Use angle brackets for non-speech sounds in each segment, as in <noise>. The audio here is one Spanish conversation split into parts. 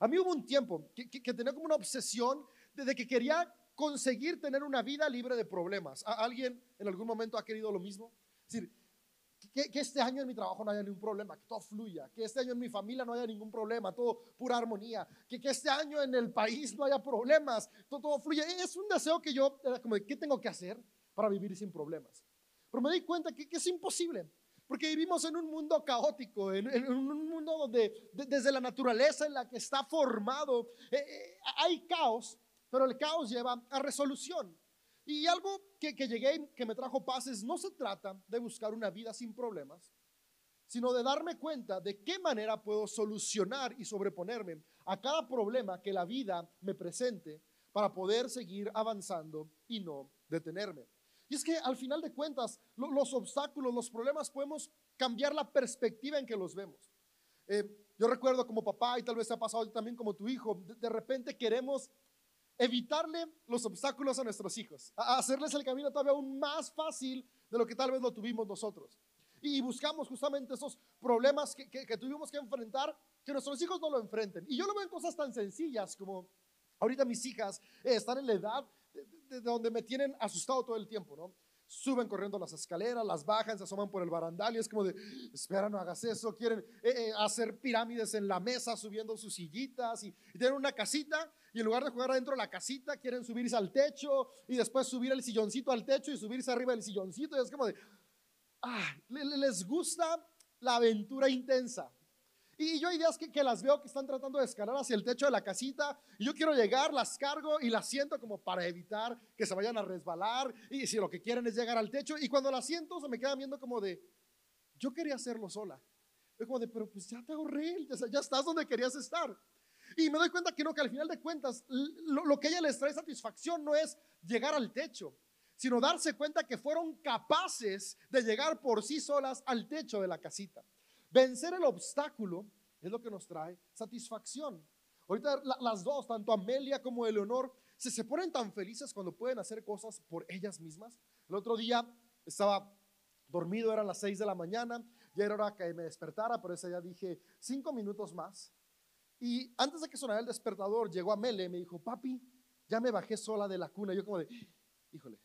A mí hubo un tiempo que, tenía como una obsesión de, que quería conseguir tener una vida libre de problemas. ¿Alguien en algún momento ha querido lo mismo? Es decir, que, que, este año en mi trabajo no haya ningún problema, que todo fluya, que este año en mi familia no haya ningún problema, todo pura armonía, que, este año en el país no haya problemas, todo, fluya. Es un deseo que yo, como de, ¿qué tengo que hacer para vivir sin problemas? Pero me di cuenta que, que es imposible. Porque vivimos en un mundo caótico, en, un mundo donde desde la naturaleza en la que está formado eh, eh, hay caos, pero el caos lleva a resolución. Y algo que, que llegué, que me trajo paz, es no se trata de buscar una vida sin problemas, sino de darme cuenta de qué manera puedo solucionar y sobreponerme a cada problema que la vida me presente para poder seguir avanzando y no detenerme. Y es que al final de cuentas, los obstáculos, los problemas, podemos cambiar la perspectiva en que los vemos. Eh, yo recuerdo como papá, y tal vez se ha pasado también como tu hijo, de, repente queremos evitarle los obstáculos a nuestros hijos, a hacerles el camino todavía aún más fácil de lo que tal vez lo tuvimos nosotros. Y buscamos justamente esos problemas que, tuvimos que enfrentar, que nuestros hijos no lo enfrenten. Y yo lo veo en cosas tan sencillas como ahorita mis hijas eh, están en la edad de donde me tienen asustado todo el tiempo, ¿no? Suben corriendo las escaleras, las bajan, se asoman por el barandal y es como de, espera, no hagas eso. Quieren eh, eh, hacer pirámides en la mesa subiendo sus sillitas y, tienen una casita y en lugar de jugar adentro de la casita quieren subirse al techo y después subir el silloncito al techo y subirse arriba del silloncito y es como de, ah, les gusta la aventura intensa. Y yo hay ideas que, que, las veo que están tratando de escalar hacia el techo de la casita y yo quiero llegar, las cargo y las siento como para evitar que se vayan a resbalar y si lo que quieren es llegar al techo y cuando las siento se me quedan viendo como de, yo quería hacerlo sola. Es como de, pero pues ya te ahorré, ya estás donde querías estar. Y me doy cuenta que no, que al final de cuentas lo, lo que a ella les trae satisfacción no es llegar al techo, sino darse cuenta que fueron capaces de llegar por sí solas al techo de la casita. Vencer el obstáculo es lo que nos trae satisfacción. Ahorita las dos, tanto Amelia como Eleonor, se, se ponen tan felices cuando pueden hacer cosas por ellas mismas. El otro día estaba dormido, eran las seis de la mañana, ya era hora que me despertara, pero ese día dije cinco minutos más. Y antes de que sonara el despertador, llegó Amelia y me dijo, papi, ya me bajé sola de la cuna. Yo como de, híjole,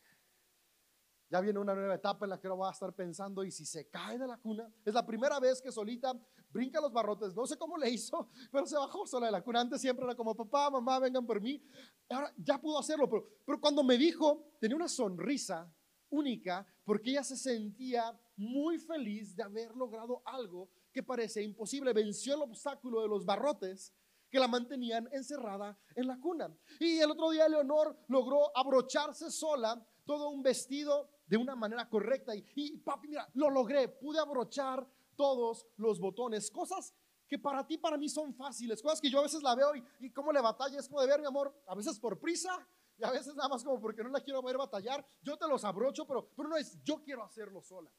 ya viene una nueva etapa en la que ahora voy a estar pensando y si se cae de la cuna, es la primera vez que solita brinca los barrotes, no sé cómo le hizo, <laughs> pero se bajó sola de la cuna. Antes siempre era como, papá, mamá, vengan por mí. Ahora ya pudo hacerlo, pero, pero cuando me dijo, tenía una sonrisa única porque ella se sentía muy feliz de haber logrado algo que parecía imposible. Venció el obstáculo de los barrotes que la mantenían encerrada en la cuna. Y el otro día Leonor logró abrocharse sola todo un vestido de una manera correcta. Y, papi, mira, lo logré, pude abrochar todos los botones, cosas que para ti, para mí son fáciles, cosas que yo a veces la veo y, y cómo le batalla, es como de ver, mi amor, a veces por prisa y a veces nada más como porque no la quiero ver batallar, yo te los abrocho, pero, pero no es, yo quiero hacerlo sola.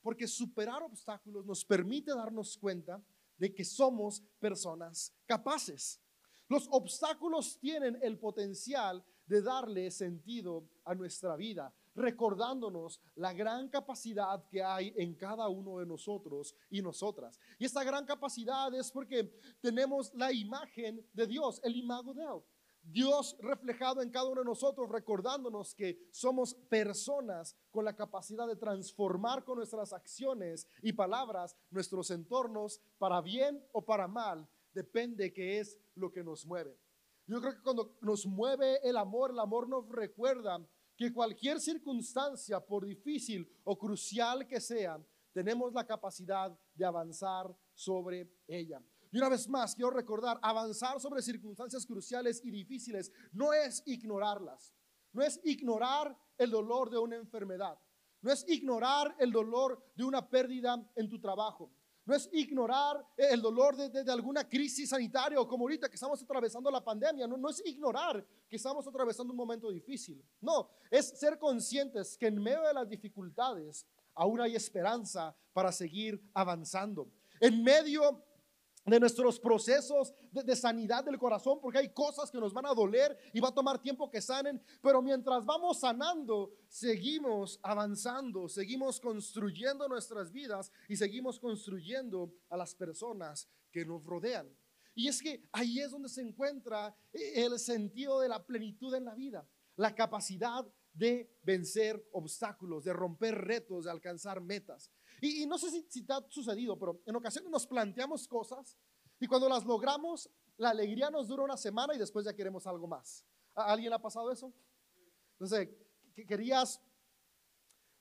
Porque superar obstáculos nos permite darnos cuenta de que somos personas capaces. Los obstáculos tienen el potencial de darle sentido a nuestra vida, recordándonos la gran capacidad que hay en cada uno de nosotros y nosotras. Y esta gran capacidad es porque tenemos la imagen de Dios, el imago de Él. Dios reflejado en cada uno de nosotros, recordándonos que somos personas con la capacidad de transformar con nuestras acciones y palabras nuestros entornos para bien o para mal, depende qué es lo que nos mueve. Yo creo que cuando nos mueve el amor, el amor nos recuerda que cualquier circunstancia, por difícil o crucial que sea, tenemos la capacidad de avanzar sobre ella. Y una vez más, quiero recordar, avanzar sobre circunstancias cruciales y difíciles no es ignorarlas, no es ignorar el dolor de una enfermedad, no es ignorar el dolor de una pérdida en tu trabajo, no es ignorar el dolor de, alguna crisis sanitaria o como ahorita que estamos atravesando la pandemia. No, no es ignorar que estamos atravesando un momento difícil. No, es ser conscientes que en medio de las dificultades aún hay esperanza para seguir avanzando. En medio de nuestros procesos de, sanidad del corazón, porque hay cosas que nos van a doler y va a tomar tiempo que sanen, pero mientras vamos sanando, seguimos avanzando, seguimos construyendo nuestras vidas y seguimos construyendo a las personas que nos rodean. Y es que ahí es donde se encuentra eh, el sentido de la plenitud en la vida, la capacidad de vencer obstáculos, de romper retos, de alcanzar metas. Y, no sé si, te ha sucedido, pero en ocasiones nos planteamos cosas y cuando las logramos, la alegría nos dura una semana y después ya queremos algo más. ¿A alguien ha pasado eso? Que querías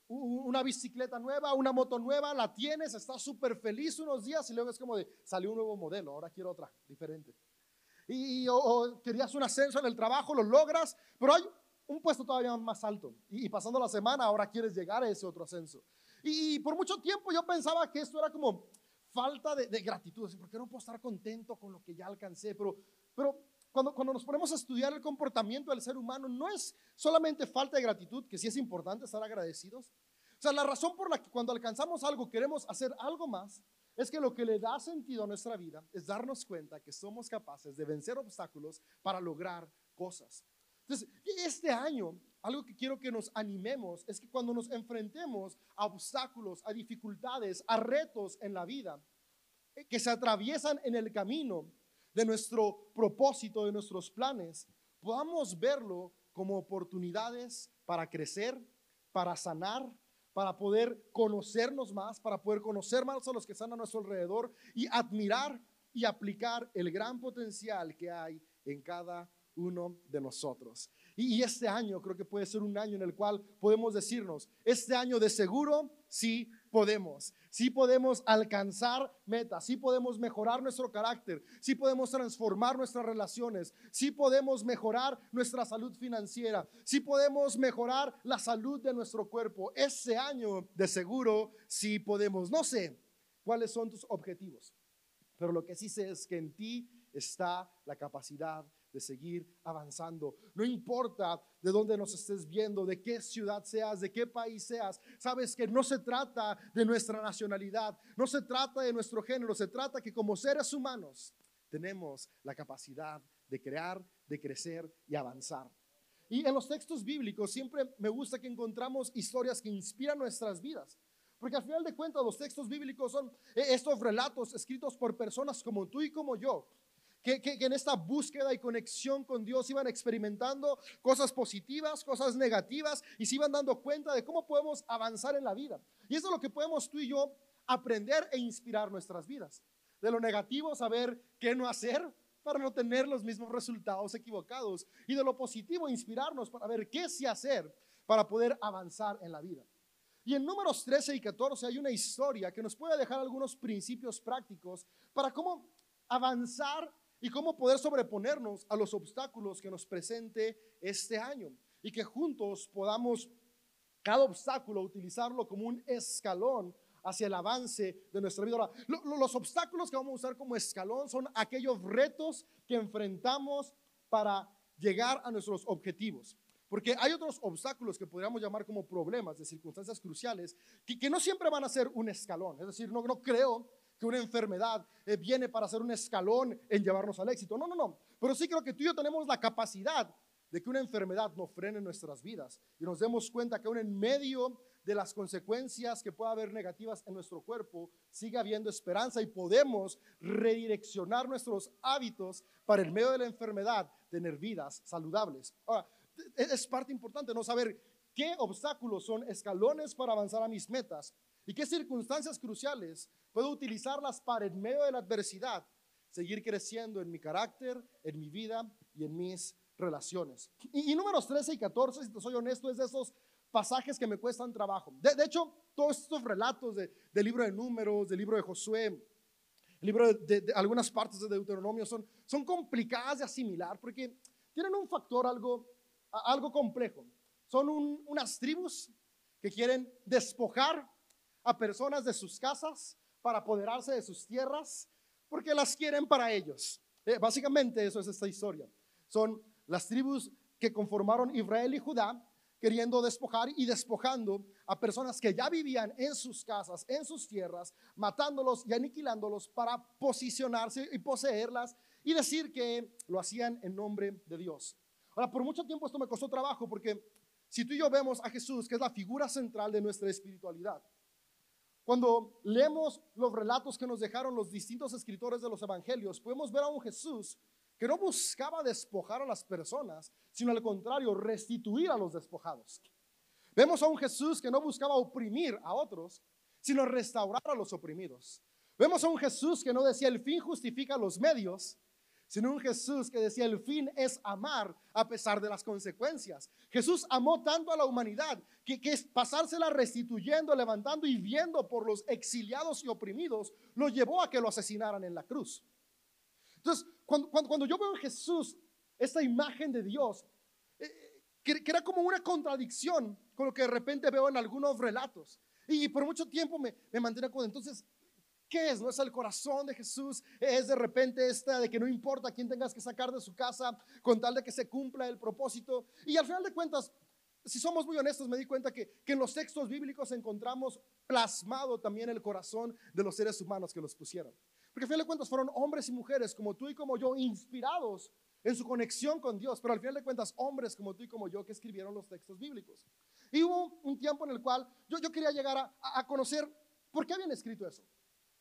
una bicicleta nueva, una moto nueva, la tienes, estás súper feliz unos días y luego es como de, salió un nuevo modelo, ahora quiero otra, diferente. Y, o, querías un ascenso en el trabajo, lo logras, pero hay un puesto todavía más alto. Y, pasando la semana, ahora quieres llegar a ese otro ascenso. Y, por mucho tiempo yo pensaba que esto era como falta de, gratitud, ¿por qué no puedo estar contento con lo que ya alcancé? Pero, pero cuando, cuando nos ponemos a estudiar el comportamiento del ser humano, no es solamente falta de gratitud, que sí es importante estar agradecidos. O sea, la razón por la que cuando alcanzamos algo queremos hacer algo más, es que lo que le da sentido a nuestra vida es darnos cuenta que somos capaces de vencer obstáculos para lograr cosas. Entonces, este año, algo que quiero que nos animemos es que cuando nos enfrentemos a obstáculos, a dificultades, a retos en la vida, que se atraviesan en el camino, de nuestro propósito, de nuestros planes, podamos verlo como oportunidades para crecer, para sanar, para poder conocernos más, para poder conocer más a los que están a nuestro alrededor y admirar y aplicar el gran potencial que hay en cada uno de nosotros. Y, este año creo que puede ser un año en el cual podemos decirnos, este año de seguro sí podemos, sí podemos alcanzar metas, sí podemos mejorar nuestro carácter, sí podemos transformar nuestras relaciones, sí podemos mejorar nuestra salud financiera, sí podemos mejorar la salud de nuestro cuerpo. Este año de seguro sí podemos. No sé cuáles son tus objetivos, pero lo que sí sé es que en ti está la capacidad de seguir avanzando. No importa de dónde nos estés viendo, de qué ciudad seas, de qué país seas. Sabes que no se trata de nuestra nacionalidad, no se trata de nuestro género, se trata que como seres humanos tenemos la capacidad de crear, de crecer y avanzar. Y en los textos bíblicos siempre me gusta que encontramos historias que inspiran nuestras vidas. Porque al final de cuentas los textos bíblicos son eh, estos relatos escritos por personas como tú y como yo, que, en esta búsqueda y conexión con Dios iban experimentando cosas positivas, cosas negativas y se iban dando cuenta de cómo podemos avanzar en la vida. Y eso es lo que podemos tú y yo aprender e inspirar nuestras vidas. De lo negativo, saber qué no hacer para no tener los mismos resultados equivocados. Y de lo positivo, inspirarnos para ver qué sí hacer para poder avanzar en la vida. Y en números 13 y 14 hay una historia que nos puede dejar algunos principios prácticos para cómo avanzar y cómo poder sobreponernos a los obstáculos que nos presente este año y que juntos podamos cada obstáculo utilizarlo como un escalón hacia el avance de nuestra vida. Los obstáculos que vamos a usar como escalón son aquellos retos que enfrentamos para llegar a nuestros objetivos. Porque hay otros obstáculos que podríamos llamar como problemas de circunstancias cruciales que, no siempre van a ser un escalón. Es decir, no creo que una enfermedad eh, viene para ser un escalón en llevarnos al éxito. No, no, no. Pero sí creo que tú y yo tenemos la capacidad de que una enfermedad no frene nuestras vidas y nos demos cuenta que aún en medio de las consecuencias que pueda haber negativas en nuestro cuerpo, sigue habiendo esperanza y podemos redireccionar nuestros hábitos para el medio de la enfermedad, tener vidas saludables. Ahora, es parte importante no saber qué obstáculos son escalones para avanzar a mis metas y qué circunstancias cruciales puedo utilizarlas para en medio de la adversidad seguir creciendo en mi carácter, en mi vida y en mis relaciones. Y, números 13 y 14, si te soy honesto, es de esos pasajes que me cuestan trabajo. De, hecho, todos estos relatos del libro de números, del libro de Josué, el libro de, algunas partes de Deuteronomio son, son complicadas de asimilar porque tienen un factor algo, algo complejo. Son unas tribus que quieren despojar a personas de sus casas para apoderarse de sus tierras porque las quieren para ellos. Eh, básicamente eso es esta historia. Son las tribus que conformaron Israel y Judá queriendo despojar y despojando a personas que ya vivían en sus casas, en sus tierras, matándolos y aniquilándolos para posicionarse y poseerlas y decir que lo hacían en nombre de Dios. Ahora, por mucho tiempo esto me costó trabajo porque si tú y yo vemos a Jesús, que es la figura central de nuestra espiritualidad, Cuando leemos los relatos que nos dejaron los distintos escritores de los evangelios, podemos ver a un Jesús que no buscaba despojar a las personas, sino al contrario, restituir a los despojados. Vemos a un Jesús que no buscaba oprimir a otros, sino restaurar a los oprimidos. Vemos a un Jesús que no decía el fin justifica los medios, sino un Jesús que decía el fin es amar a pesar de las consecuencias. Jesús amó tanto a la humanidad que, que pasársela restituyendo, levantando y viendo por los exiliados y oprimidos, lo llevó a que lo asesinaran en la cruz. Entonces, cuando, cuando, yo veo en Jesús esta imagen de Dios, eh, que, era como una contradicción con lo que de repente veo en algunos relatos. Y por mucho tiempo me, me mantenía con, entonces, ¿Qué es? ¿No es el corazón de Jesús? Es de repente esta de que no importa quién tengas que sacar de su casa con tal de que se cumpla el propósito. Y al final de cuentas, si somos muy honestos, me di cuenta que, que en los textos bíblicos encontramos plasmado también el corazón de los seres humanos que los pusieron. Porque al final de cuentas fueron hombres y mujeres como tú y como yo, inspirados en su conexión con Dios, pero al final de cuentas hombres como tú y como yo que escribieron los textos bíblicos. Y hubo un tiempo en el cual yo, yo quería llegar a, a conocer por qué habían escrito eso.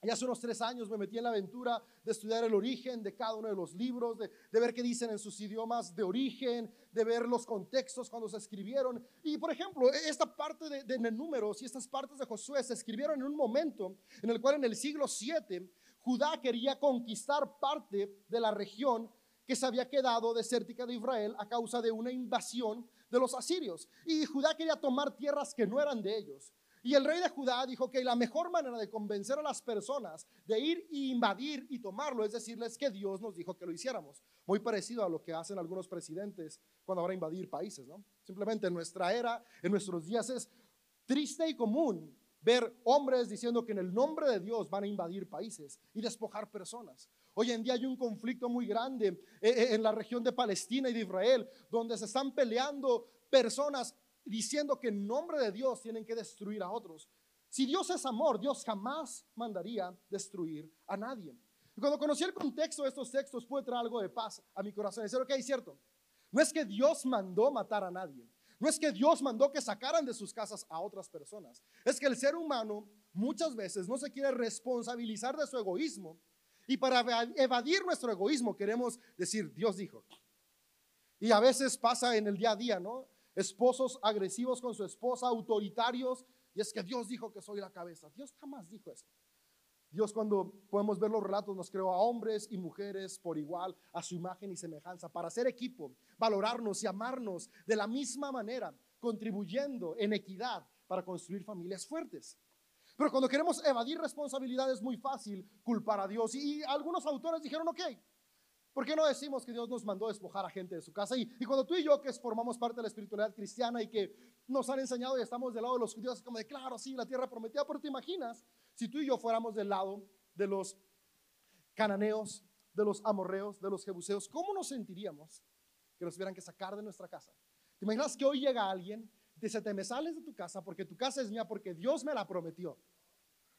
Y hace unos tres años me metí en la aventura de estudiar el origen de cada uno de los libros, de, ver qué dicen en sus idiomas de origen, de ver los contextos cuando se escribieron. Y por ejemplo, e, esta parte de, números y estas partes de Josué se escribieron en un momento en el cual en el siglo 7 Judá quería conquistar parte de la región que se había quedado desértica de Israel a causa de una invasión de los asirios. Y Judá quería tomar tierras que no eran de ellos. Y el rey de Judá dijo que la mejor manera de convencer a las personas de ir e invadir y tomarlo es decirles que Dios nos dijo que lo hiciéramos. Muy parecido a lo que hacen algunos presidentes cuando van a invadir países, ¿no? Simplemente en nuestra era, en nuestros días es triste y común ver hombres diciendo que en el nombre de Dios van a invadir países y despojar personas. Hoy en día hay un conflicto muy grande eh, eh, en la región de Palestina y de Israel, donde se están peleando personas diciendo que en nombre de Dios tienen que destruir a otros. Si Dios es amor, Dios jamás mandaría destruir a nadie. Y cuando conocí el contexto de estos textos, pude traer algo de paz a mi corazón. Decir, ok, cierto. No es que Dios mandó matar a nadie. No es que Dios mandó que sacaran de sus casas a otras personas. Es que el ser humano muchas veces no se quiere responsabilizar de su egoísmo. Y para evadir nuestro egoísmo queremos decir, Dios dijo. Y a veces pasa en el día a día, ¿no? Esposos agresivos con su esposa, autoritarios, y es que Dios dijo que soy la cabeza. Dios jamás dijo eso. Dios cuando podemos ver los relatos nos creó a hombres y mujeres por igual, a su imagen y semejanza, para ser equipo, valorarnos y amarnos de la misma manera, contribuyendo en equidad para construir familias fuertes. Pero cuando queremos evadir responsabilidades es muy fácil culpar a Dios. Y, algunos autores dijeron, ok, ¿Por qué no decimos que Dios nos mandó despojar a gente de su casa? Y, cuando tú y yo, que formamos parte de la espiritualidad cristiana y que nos han enseñado y estamos del lado de los judíos, como de, claro, sí, la tierra prometida, pero te imaginas si tú y yo fuéramos del lado de los cananeos, de los amorreos, de los jebuseos, ¿cómo nos sentiríamos que nos tuvieran que sacar de nuestra casa? ¿Te imaginas que hoy llega alguien dice, te me sales de tu casa porque tu casa es mía, porque Dios me la prometió?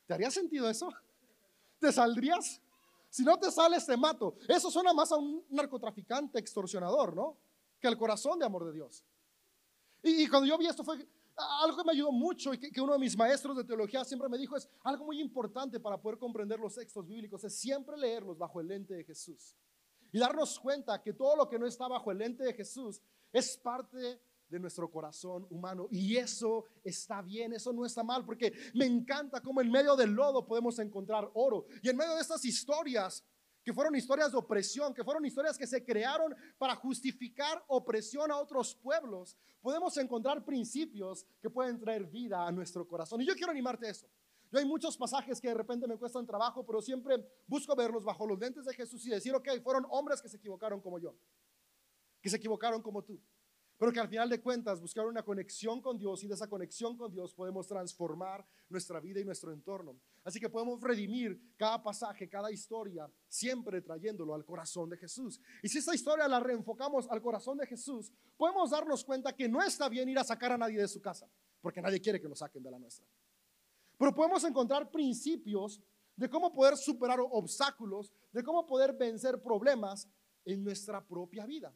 ¿Te haría sentido eso? ¿Te saldrías? Si no te sales, te mato. Eso suena más a un narcotraficante extorsionador, ¿no? Que al corazón de amor de Dios. Y, cuando yo vi esto fue algo que me ayudó mucho y que, uno de mis maestros de teología siempre me dijo es algo muy importante para poder comprender los textos bíblicos, es siempre leerlos bajo el lente de Jesús. Y darnos cuenta que todo lo que no está bajo el lente de Jesús es parte de nuestro corazón humano. Y eso está bien, eso no está mal, porque me encanta cómo en medio del lodo podemos encontrar oro. Y en medio de estas historias, que fueron historias de opresión, que fueron historias que se crearon para justificar opresión a otros pueblos, podemos encontrar principios que pueden traer vida a nuestro corazón. Y yo quiero animarte a eso. Yo hay muchos pasajes que de repente me cuestan trabajo, pero siempre busco verlos bajo los lentes de Jesús y decir, ok, fueron hombres que se equivocaron como yo, que se equivocaron como tú. Pero que al final de cuentas buscar una conexión con Dios y de esa conexión con Dios podemos transformar nuestra vida y nuestro entorno. Así que podemos redimir cada pasaje, cada historia, siempre trayéndolo al corazón de Jesús. Y si esta historia la reenfocamos al corazón de Jesús, podemos darnos cuenta que no está bien ir a sacar a nadie de su casa, porque nadie quiere que lo saquen de la nuestra. Pero podemos encontrar principios de cómo poder superar obstáculos, de cómo poder vencer problemas en nuestra propia vida.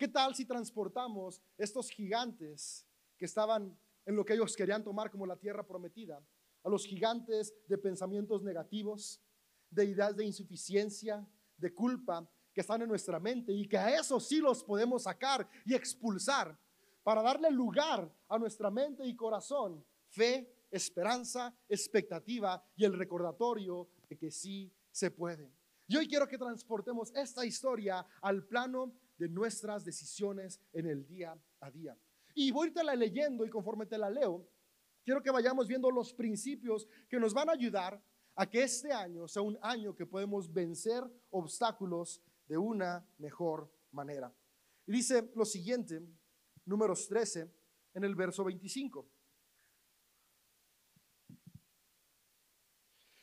¿Qué tal si transportamos estos gigantes que estaban en lo que ellos querían tomar como la tierra prometida a los gigantes de pensamientos negativos, de ideas de insuficiencia, de culpa que están en nuestra mente y que a eso sí los podemos sacar y expulsar para darle lugar a nuestra mente y corazón fe, esperanza, expectativa y el recordatorio de que sí se puede. Y hoy quiero que transportemos esta historia al plano de nuestras decisiones en el día a día. Y voy a la leyendo y conforme te la leo, quiero que vayamos viendo los principios que nos van a ayudar a que este año sea un año que podemos vencer obstáculos de una mejor manera. Y dice lo siguiente, números 13, en el verso 25.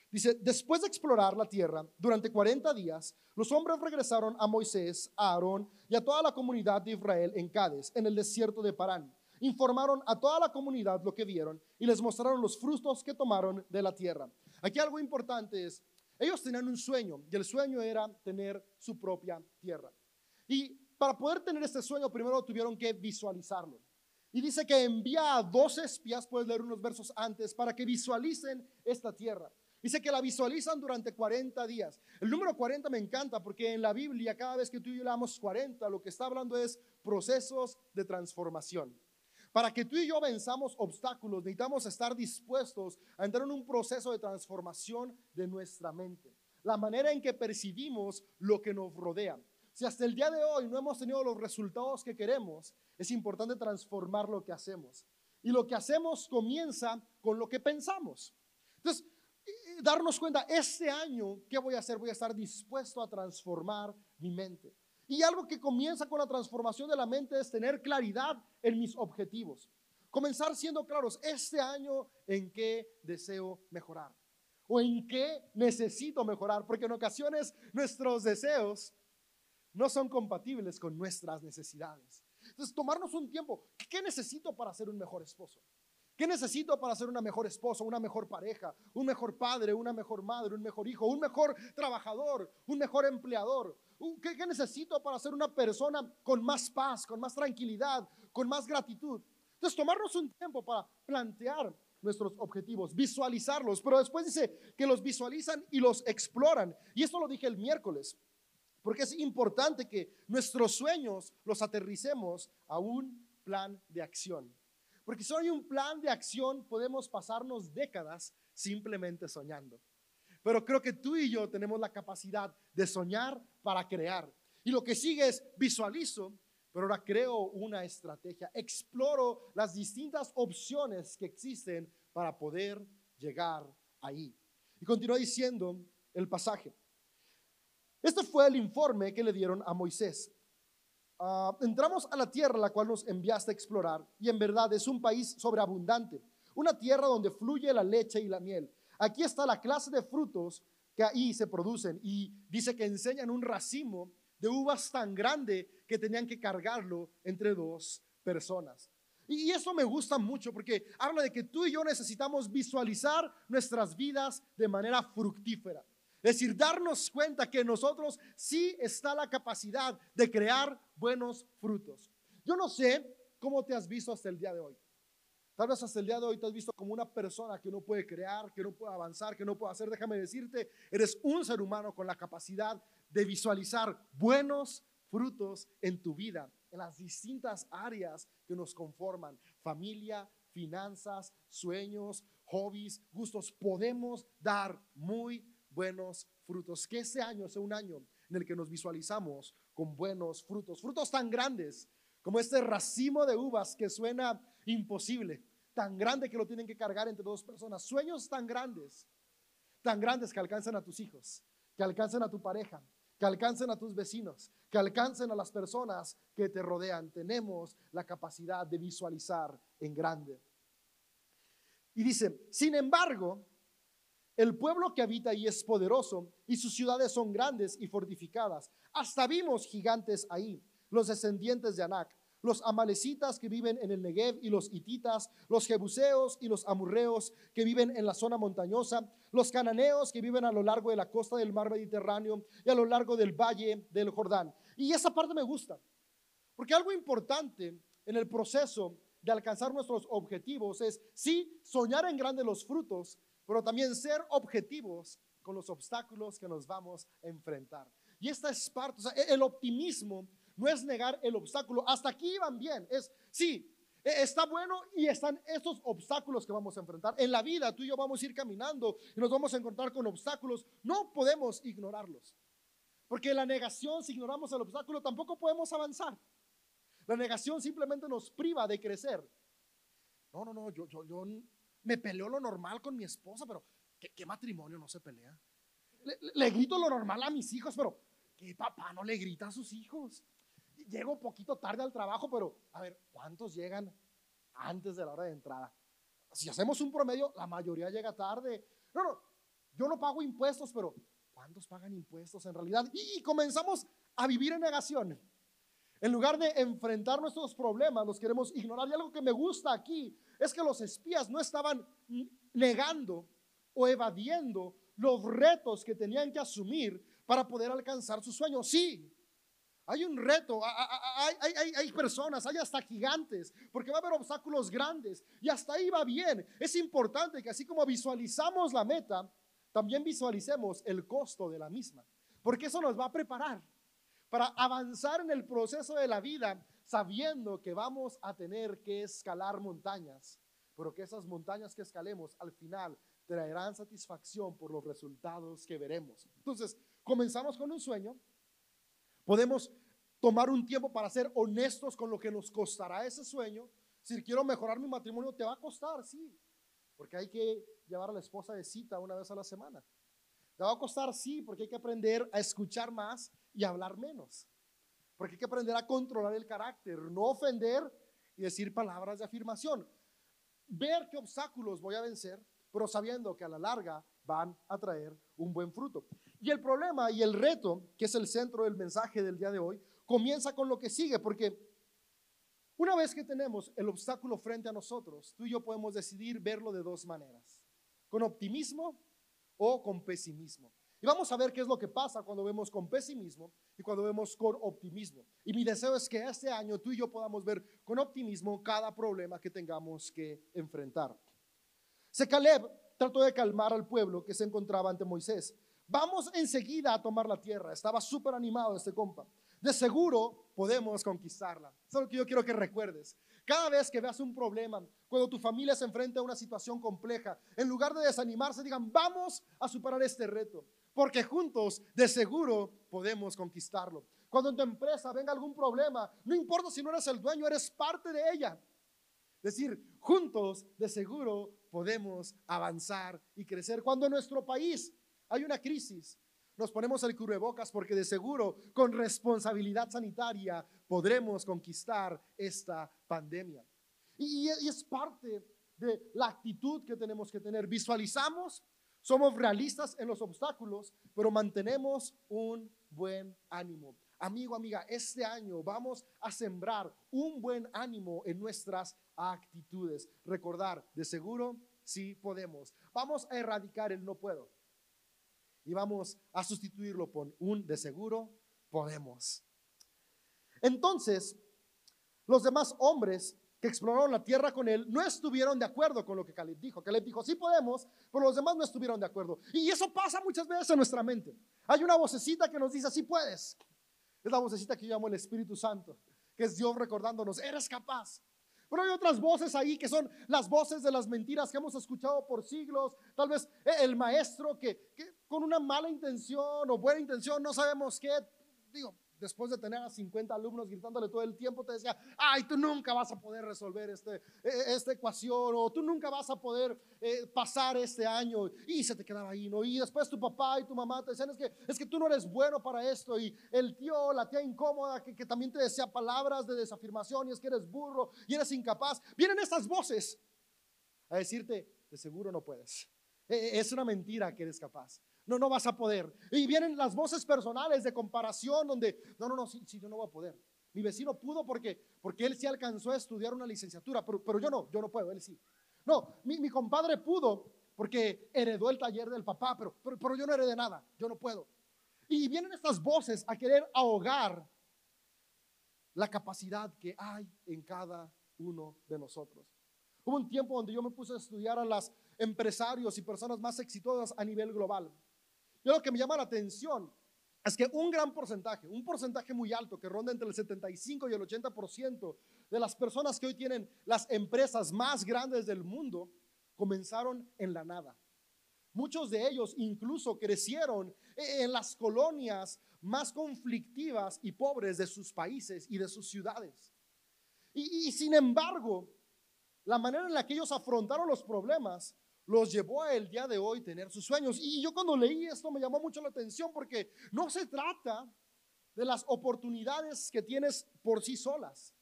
Dice, después de explorar la tierra durante 40 días, los hombres regresaron a Moisés, a Aarón y a toda la comunidad de Israel en Cádiz, en el desierto de Parán. Informaron a toda la comunidad lo que vieron y les mostraron los frutos que tomaron de la tierra. Aquí algo importante es, ellos tenían un sueño y el sueño era tener su propia tierra. Y para poder tener este sueño, primero tuvieron que visualizarlo. Y dice que envía a dos espías, puedes leer unos versos antes, para que visualicen esta tierra. Dice que la visualizan durante 40 días. El número 40 me encanta porque en la Biblia cada vez que tú y yo leamos 40, lo que está hablando es procesos de transformación. Para que tú y yo venzamos obstáculos, necesitamos estar dispuestos a entrar en un proceso de transformación de nuestra mente. La manera en que percibimos lo que nos rodea. Si hasta el día de hoy no hemos tenido los resultados que queremos, es importante transformar lo que hacemos. Y lo que hacemos comienza con lo que pensamos. Entonces, darnos cuenta, este año, ¿qué voy a hacer? Voy a estar dispuesto a transformar mi mente. Y algo que comienza con la transformación de la mente es tener claridad en mis objetivos. Comenzar siendo claros, este año en qué deseo mejorar o en qué necesito mejorar, porque en ocasiones nuestros deseos no son compatibles con nuestras necesidades. Entonces, tomarnos un tiempo, ¿qué necesito para ser un mejor esposo? ¿Qué necesito para ser una mejor esposa, una mejor pareja, un mejor padre, una mejor madre, un mejor hijo, un mejor trabajador, un mejor empleador? ¿Qué, necesito para ser una persona con más paz, con más tranquilidad, con más gratitud? Entonces, tomarnos un tiempo para plantear nuestros objetivos, visualizarlos, pero después dice que los visualizan y los exploran. Y esto lo dije el miércoles, porque es importante que nuestros sueños los aterricemos a un plan de acción. Porque si hay un plan de acción, podemos pasarnos décadas simplemente soñando. Pero creo que tú y yo tenemos la capacidad de soñar para crear. Y lo que sigue es visualizo, pero ahora creo una estrategia, exploro las distintas opciones que existen para poder llegar ahí. Y continúa diciendo el pasaje. Este fue el informe que le dieron a Moisés. Ah, entramos a la tierra la cual nos enviaste a explorar y en verdad es un país sobreabundante, una tierra donde fluye la leche y la miel. Aquí está la clase de frutos que ahí se producen y dice que enseñan un racimo de uvas tan grande que tenían que cargarlo entre dos personas. Y eso me gusta mucho porque habla de que tú y yo necesitamos visualizar nuestras vidas de manera fructífera. Es decir, darnos cuenta que nosotros sí está la capacidad de crear buenos frutos. Yo no sé cómo te has visto hasta el día de hoy. Tal vez hasta el día de hoy te has visto como una persona que no puede crear, que no puede avanzar, que no puede hacer. Déjame decirte, eres un ser humano con la capacidad de visualizar buenos frutos en tu vida, en las distintas áreas que nos conforman. Familia, finanzas, sueños, hobbies, gustos. Podemos dar muy buenos frutos. Que este año sea un año en el que nos visualizamos con buenos frutos, frutos tan grandes como este racimo de uvas que suena imposible, tan grande que lo tienen que cargar entre dos personas, sueños tan grandes, tan grandes que alcancen a tus hijos, que alcancen a tu pareja, que alcancen a tus vecinos, que alcancen a las personas que te rodean. Tenemos la capacidad de visualizar en grande. Y dice, sin embargo, el pueblo que habita ahí es poderoso y sus ciudades son grandes y fortificadas. Hasta vimos gigantes ahí, los descendientes de Anac, los amalecitas que viven en el Negev y los hititas, los jebuseos y los amurreos que viven en la zona montañosa, los cananeos que viven a lo largo de la costa del mar Mediterráneo y a lo largo del valle del Jordán. Y esa parte me gusta, porque algo importante en el proceso de alcanzar nuestros objetivos es sí soñar en grande los frutos, pero también ser objetivos con los obstáculos que nos vamos a enfrentar. Y esta es parte, o sea, el optimismo no es negar el obstáculo. Hasta aquí iban bien. Es, sí, e, está bueno y están estos obstáculos que vamos a enfrentar. En la vida tú y yo vamos a ir caminando y nos vamos a encontrar con obstáculos. No podemos ignorarlos. Porque la negación, si ignoramos el obstáculo, tampoco podemos avanzar. La negación simplemente nos priva de crecer. No, no, no, yo, me peleo lo normal con mi esposa, pero ¿qué, matrimonio no se pelea? Le, grito lo normal a mis hijos, pero ¿qué papá no le grita a sus hijos? Llego poquito tarde al trabajo, pero a ver, ¿cuántos llegan antes de la hora de entrada? Si hacemos un promedio, la mayoría llega tarde. No, no, yo no pago impuestos, pero ¿cuántos pagan impuestos en realidad? Y comenzamos a vivir en negación. En lugar de enfrentar nuestros problemas, los queremos ignorar. Y algo que me gusta aquí es que los espías no estaban negando o evadiendo los retos que tenían que asumir para poder alcanzar su sueño. Sí, hay un reto, hay, personas, hay hasta gigantes, porque va a haber obstáculos grandes y hasta ahí va bien. Es importante que así como visualizamos la meta, también visualicemos el costo de la misma, porque eso nos va a preparar para avanzar en el proceso de la vida sabiendo que vamos a tener que escalar montañas, pero que esas montañas que escalemos al final traerán satisfacción por los resultados que veremos. Entonces, comenzamos con un sueño, podemos tomar un tiempo para ser honestos con lo que nos costará ese sueño. Si quiero mejorar mi matrimonio, te va a costar, sí, porque hay que llevar a la esposa de cita una vez a la semana. Te va a costar, sí, porque hay que aprender a escuchar más y hablar menos. Porque hay que aprender a controlar el carácter, no ofender y decir palabras de afirmación. Ver qué obstáculos voy a vencer, pero sabiendo que a la larga van a traer un buen fruto. Y el problema y el reto, que es el centro del mensaje del día de hoy, comienza con lo que sigue, porque una vez que tenemos el obstáculo frente a nosotros, tú y yo podemos decidir verlo de dos maneras, con optimismo o con pesimismo. Y vamos a ver qué es lo que pasa cuando vemos con pesimismo y cuando vemos con optimismo. Y mi deseo es que este año tú y yo podamos ver con optimismo cada problema que tengamos que enfrentar. Se Caleb trató de calmar al pueblo que se encontraba ante Moisés. Vamos enseguida a tomar la tierra. Estaba súper animado este compa. De seguro podemos conquistarla. Eso es lo que yo quiero que recuerdes. Cada vez que veas un problema, cuando tu familia se enfrenta a una situación compleja, en lugar de desanimarse, digan, vamos a superar este reto porque juntos de seguro podemos conquistarlo. Cuando en tu empresa venga algún problema, no importa si no eres el dueño, eres parte de ella. Es decir, juntos de seguro podemos avanzar y crecer. Cuando en nuestro país hay una crisis, nos ponemos el cubrebocas porque de seguro con responsabilidad sanitaria podremos conquistar esta pandemia. Y, y es parte de la actitud que tenemos que tener. Visualizamos somos realistas en los obstáculos, pero mantenemos un buen ánimo. Amigo, amiga, este año vamos a sembrar un buen ánimo en nuestras actitudes. Recordar, de seguro, sí podemos. Vamos a erradicar el no puedo. Y vamos a sustituirlo por un de seguro podemos. Entonces, los demás hombres que exploraron la tierra con él no estuvieron de acuerdo con lo que Caleb dijo. Caleb dijo, sí podemos, pero los demás no estuvieron de acuerdo. Y eso pasa muchas veces en nuestra mente. Hay una vocecita que nos dice, sí puedes. Es la vocecita que yo llamo el Espíritu Santo, que es Dios recordándonos, eres capaz. Pero hay otras voces ahí que son las voces de las mentiras que hemos escuchado por siglos. Tal vez eh, el maestro que, que con una mala intención o buena intención, no sabemos qué, digo, después de tener a 50 alumnos gritándole todo el tiempo, te decía, ay, tú nunca vas a poder resolver este, e, e, esta ecuación o tú nunca vas a poder eh, pasar este año y se te quedaba ahí, ¿no? Y después tu papá y tu mamá te decían, es que, es que tú no eres bueno para esto y el tío, la tía incómoda que, que también te decía palabras de desafirmación y es que eres burro y eres incapaz. Vienen estas voces a decirte, de seguro no puedes. E, es una mentira que eres capaz no, no vas a poder. Y vienen las voces personales de comparación donde, no, no, no, sí, sí, yo no voy a poder. Mi vecino pudo porque, porque él sí alcanzó a estudiar una licenciatura, pero, pero yo no, yo no puedo, él sí. No, mi, mi, compadre pudo porque heredó el taller del papá, pero, pero, pero yo no heredé nada, yo no puedo. Y vienen estas voces a querer ahogar la capacidad que hay en cada uno de nosotros. Hubo un tiempo donde yo me puse a estudiar a los empresarios y personas más exitosas a nivel global. Y lo que me llama la atención es que un gran porcentaje, un porcentaje muy alto, que ronda entre el 75 y el 80% de las personas que hoy tienen las empresas más grandes del mundo, comenzaron en la nada. Muchos de ellos incluso crecieron en las colonias más conflictivas y pobres de sus países y de sus ciudades. Y, sin embargo, la manera en la que ellos afrontaron los problemas los llevó a el día de hoy tener sus sueños. Y yo cuando leí esto me llamó mucho la atención porque no se trata de las oportunidades que tienes por sí solas,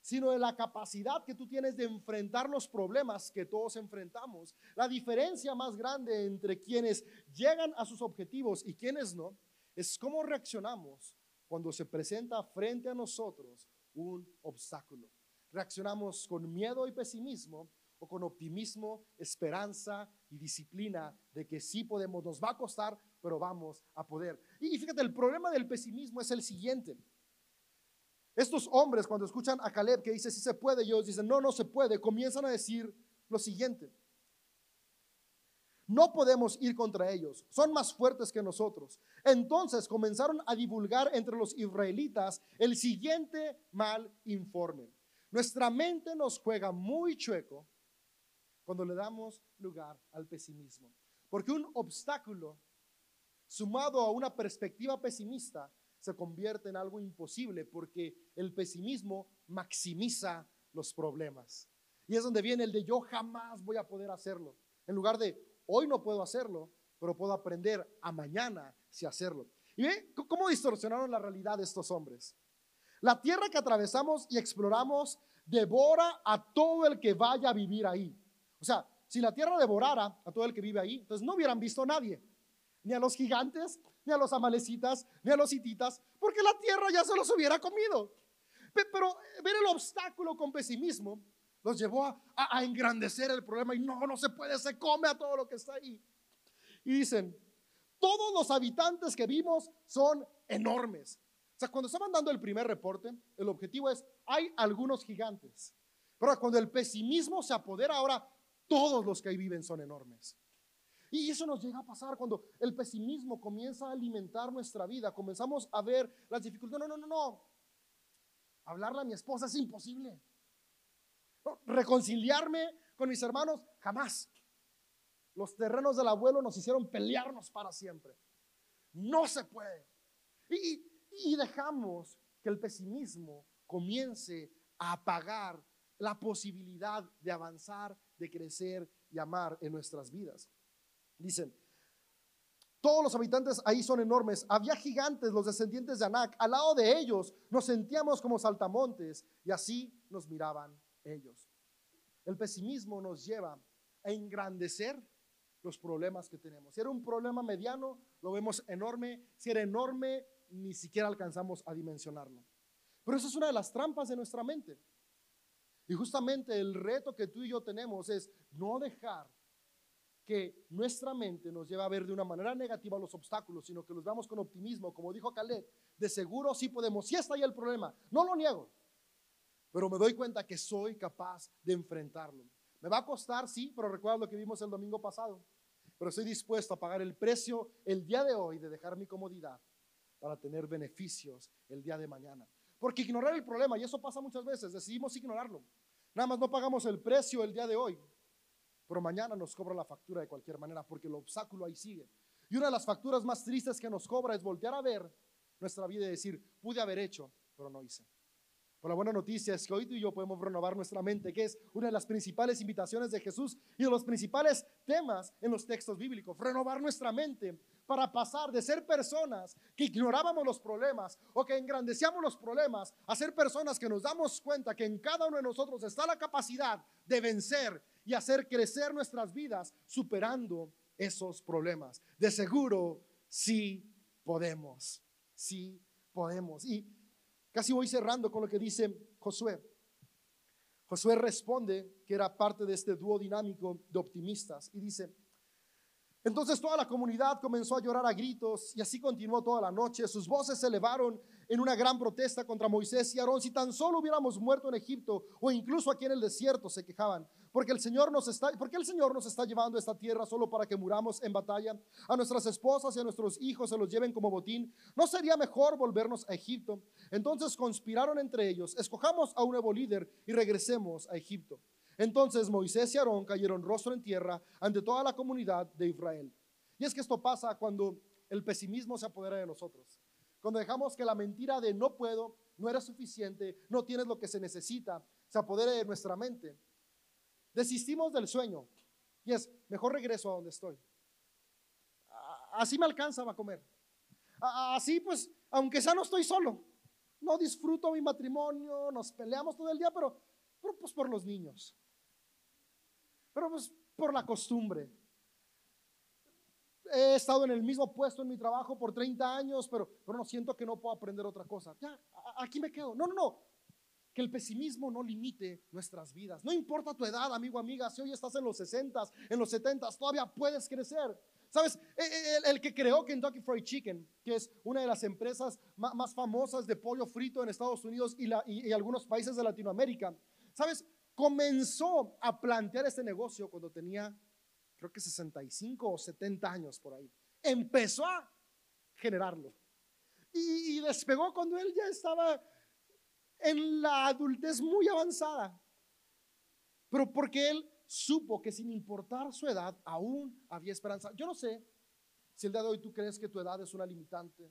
sino de la capacidad que tú tienes de enfrentar los problemas que todos enfrentamos. La diferencia más grande entre quienes llegan a sus objetivos y quienes no es cómo reaccionamos cuando se presenta frente a nosotros un obstáculo. Reaccionamos con miedo y pesimismo o con optimismo, esperanza y disciplina de que sí podemos, nos va a costar, pero vamos a poder. Y fíjate, el problema del pesimismo es el siguiente. Estos hombres cuando escuchan a Caleb que dice sí se puede, ellos dicen no, no se puede, comienzan a decir lo siguiente. No podemos ir contra ellos, son más fuertes que nosotros. Entonces comenzaron a divulgar entre los israelitas el siguiente mal informe. Nuestra mente nos juega muy chueco cuando le damos lugar al pesimismo. Porque un obstáculo sumado a una perspectiva pesimista se convierte en algo imposible porque el pesimismo maximiza los problemas. Y es donde viene el de yo jamás voy a poder hacerlo. En lugar de Hoy no puedo hacerlo, pero puedo aprender a mañana si hacerlo. ¿Y ve cómo distorsionaron la realidad de estos hombres? La tierra que atravesamos y exploramos devora a todo el que vaya a vivir ahí. O sea, si la tierra devorara a todo el que vive ahí, entonces no hubieran visto a nadie, ni a los gigantes, ni a los amalecitas, ni a los hititas, porque la tierra ya se los hubiera comido. Pero ver el obstáculo con pesimismo los llevó a, engrandecer el problema y no, no se puede, se come a todo lo que está ahí. Y dicen, todos los habitantes que vimos son enormes. O sea, cuando estaban dando el primer reporte, el objetivo es, hay algunos gigantes. Pero cuando el pesimismo se apodera ahora, todos los que ahí viven son enormes. Y eso nos llega a pasar cuando el pesimismo comienza a alimentar nuestra vida, comenzamos a ver las dificultades. No, no, no, no. Hablarle a mi esposa es imposible. Reconciliarme con mis hermanos, jamás. Los terrenos del abuelo nos hicieron pelearnos para siempre. No se puede. Y, y dejamos que el pesimismo comience a apagar la posibilidad de avanzar, de crecer y amar en nuestras vidas. Dicen, todos los habitantes ahí son enormes. Había gigantes, los descendientes de Anak. Al lado de ellos nos sentíamos como saltamontes y así nos miraban ellos. El pesimismo nos lleva a engrandecer los problemas que tenemos. Si era un problema mediano, lo vemos enorme. Si era enorme, ni siquiera alcanzamos a dimensionarlo. Pero eso es una de las trampas de nuestra mente. Y justamente el reto que tú y yo tenemos es no dejar que nuestra mente nos lleve a ver de una manera negativa los obstáculos, sino que los veamos con optimismo, como dijo Caleb, de seguro sí podemos, si está ahí el problema, no lo niego, pero me doy cuenta que soy capaz de enfrentarlo. Me va a costar, sí, pero recuerda lo que vimos el domingo pasado. Pero estoy dispuesto a pagar el precio el día de hoy de dejar mi comodidad para tener beneficios el día de mañana. Porque ignorar el problema, y eso pasa muchas veces, decidimos ignorarlo. Nada más no pagamos el precio el día de hoy, pero mañana nos cobra la factura de cualquier manera porque el obstáculo ahí sigue. Y una de las facturas más tristes que nos cobra es voltear a ver nuestra vida y decir, pude haber hecho, pero no hice. Pero la buena noticia es que hoy tú y yo podemos renovar nuestra mente, que es una de las principales invitaciones de Jesús y de los principales temas en los textos bíblicos. Renovar nuestra mente para pasar de ser personas que ignorábamos los problemas o que engrandecíamos los problemas a ser personas que nos damos cuenta que en cada uno de nosotros está la capacidad de vencer y hacer crecer nuestras vidas superando esos problemas. De seguro, sí podemos, sí podemos. Y Casi voy cerrando con lo que dice Josué. Josué responde que era parte de este dúo dinámico de optimistas y dice, Entonces toda la comunidad comenzó a llorar a gritos y así continuó toda la noche. Sus voces se elevaron en una gran protesta contra Moisés y Aarón. Si tan solo hubiéramos muerto en Egipto o incluso aquí en el desierto, se quejaban. Porque el Señor nos está, porque el Señor nos está llevando a esta tierra solo para que muramos en batalla. A nuestras esposas y a nuestros hijos se los lleven como botín. ¿No sería mejor volvernos a Egipto? Entonces conspiraron entre ellos. Escojamos a un nuevo líder y regresemos a Egipto. Entonces Moisés y Aarón cayeron rostro en tierra ante toda la comunidad de Israel. Y es que esto pasa cuando el pesimismo se apodera de nosotros. Cuando dejamos que la mentira de no puedo, no eres suficiente, no tienes lo que se necesita, se apodere de nuestra mente. Desistimos del sueño y es mejor regreso a donde estoy. Así me alcanza a comer. Así pues, aunque sea no estoy solo, no disfruto mi matrimonio, nos peleamos todo el día, pero, pero pues por los niños. Pero pues por la costumbre. He estado en el mismo puesto en mi trabajo por 30 años, pero, pero no siento que no puedo aprender otra cosa. Ya, aquí me quedo. No, no, no. Que el pesimismo no limite nuestras vidas. No importa tu edad, amigo, amiga, si hoy estás en los 60, en los 70, todavía puedes crecer. ¿Sabes? E, e, el, que creó Kentucky Fried Chicken, que es una de las empresas más, famosas de pollo frito en Estados Unidos y, la, y algunos países de Latinoamérica, ¿sabes? Comenzó a plantear este negocio cuando tenía, creo que 65 o 70 años por ahí. Empezó a generarlo. Y, despegó cuando él ya estaba en la adultez muy avanzada. Pero porque él supo que sin importar su edad, aún había esperanza. Yo no sé si el día de hoy tú crees que tu edad es una limitante,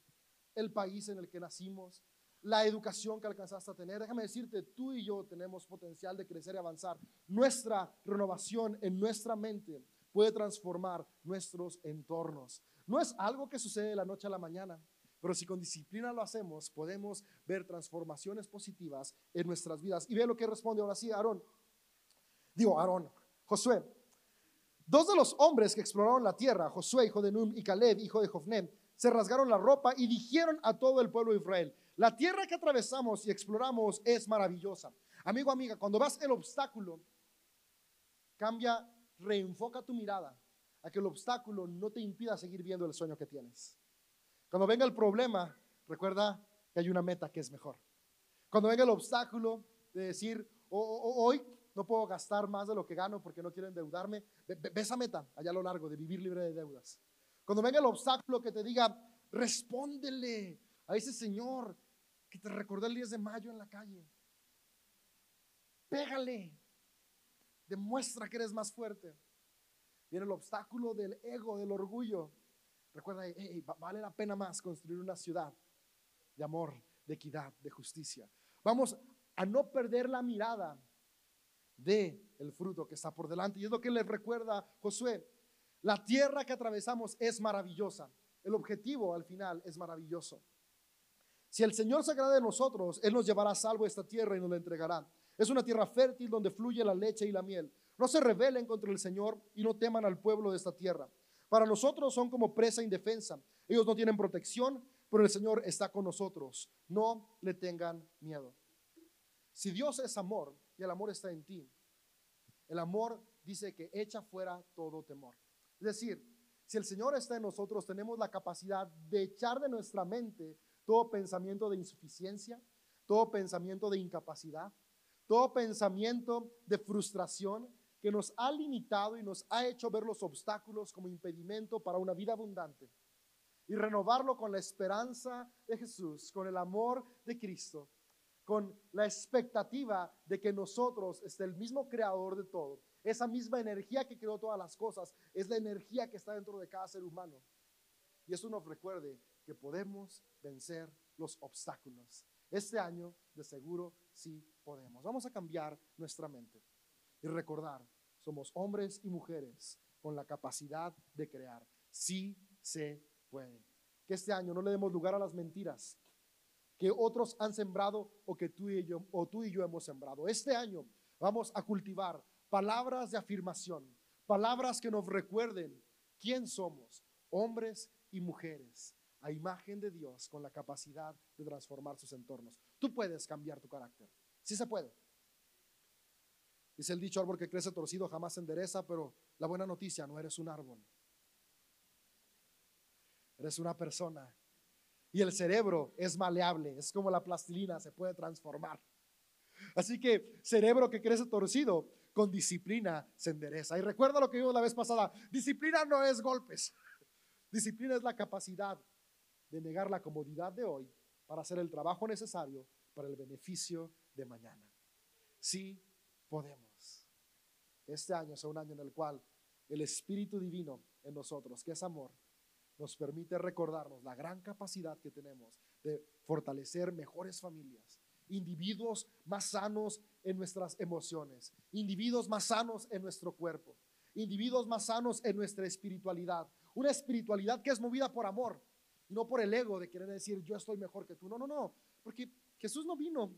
el país en el que nacimos, la educación que alcanzaste a tener. Déjame decirte, tú y yo tenemos potencial de crecer y avanzar. Nuestra renovación en nuestra mente puede transformar nuestros entornos. No es algo que sucede de la noche a la mañana, pero si con disciplina lo hacemos, podemos ver transformaciones positivas en nuestras vidas. Y ve lo que responde ahora sí Aarón. Digo, Aarón, Josué. Dos de los hombres que exploraron la tierra, Josué, hijo de Nun, y Caleb, hijo de Jofnem, se rasgaron la ropa y dijeron a todo el pueblo de Israel, la tierra que atravesamos y exploramos es maravillosa. Amigo, amiga, cuando vas el obstáculo, cambia, reenfoca tu mirada a que el obstáculo no te impida seguir viendo el sueño que tienes. Cuando venga el problema, recuerda que hay una meta que es mejor. Cuando venga el obstáculo de decir, hoy no puedo gastar más de lo que gano porque no quiero endeudarme, ve, ve esa meta allá a lo largo de vivir libre de deudas. Cuando venga el obstáculo que te diga, respóndele a ese Señor que te recordó el 10 de mayo en la calle. Pégale. Demuestra que eres más fuerte. Viene el obstáculo del ego, del orgullo. Recuerda, vale la pena más construir una ciudad de amor, de equidad, de justicia. Vamos a no perder la mirada de el fruto que está por delante. Y es lo que le recuerda Josué. La tierra que atravesamos es maravillosa. El objetivo al final es maravilloso. Si el Señor se agrada de nosotros, Él nos llevará a salvo esta tierra y nos la entregará. Es una tierra fértil donde fluye la leche y la miel. No se rebelen contra el Señor y no teman al pueblo de esta tierra. Para nosotros son como presa indefensa. Ellos no tienen protección, pero el Señor está con nosotros. No le tengan miedo. Si Dios es amor y el amor está en ti, el amor dice que echa fuera todo temor. Es decir, si el Señor está en nosotros, tenemos la capacidad de echar de nuestra mente todo pensamiento de insuficiencia, todo pensamiento de incapacidad, todo pensamiento de frustración que nos ha limitado y nos ha hecho ver los obstáculos como impedimento para una vida abundante y renovarlo con la esperanza de Jesús, con el amor de Cristo, con la expectativa de que nosotros, esté el mismo creador de todo, esa misma energía que creó todas las cosas, es la energía que está dentro de cada ser humano. Y eso nos recuerde que podemos vencer los obstáculos. Este año, de seguro, sí podemos. Vamos a cambiar nuestra mente y recordar, somos hombres y mujeres con la capacidad de crear. Sí se puede. Que este año no le demos lugar a las mentiras que otros han sembrado o que tú y yo, o tú y yo hemos sembrado. Este año vamos a cultivar palabras de afirmación, palabras que nos recuerden quién somos, hombres y mujeres a imagen de Dios con la capacidad de transformar sus entornos. Tú puedes cambiar tu carácter. Sí se puede. Dice el dicho árbol que crece torcido jamás se endereza, pero la buena noticia, no eres un árbol. eres una persona. Y el cerebro es maleable, es como la plastilina, se puede transformar. Así que cerebro que crece torcido, con disciplina se endereza. Y recuerda lo que vimos la vez pasada, disciplina no es golpes, disciplina es la capacidad de negar la comodidad de hoy para hacer el trabajo necesario para el beneficio de mañana. Sí podemos. Este año es un año en el cual el Espíritu Divino en nosotros, que es amor, nos permite recordarnos la gran capacidad que tenemos de fortalecer mejores familias, individuos más sanos en nuestras emociones, individuos más sanos en nuestro cuerpo, individuos más sanos en nuestra espiritualidad, una espiritualidad que es movida por amor no por el ego de querer decir yo estoy mejor que tú. No, no, no, porque Jesús no vino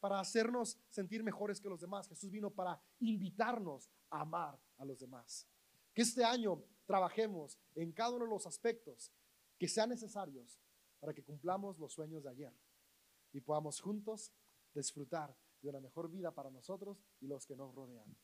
para hacernos sentir mejores que los demás, Jesús vino para invitarnos a amar a los demás. Que este año trabajemos en cada uno de los aspectos que sean necesarios para que cumplamos los sueños de ayer y podamos juntos disfrutar de una mejor vida para nosotros y los que nos rodean.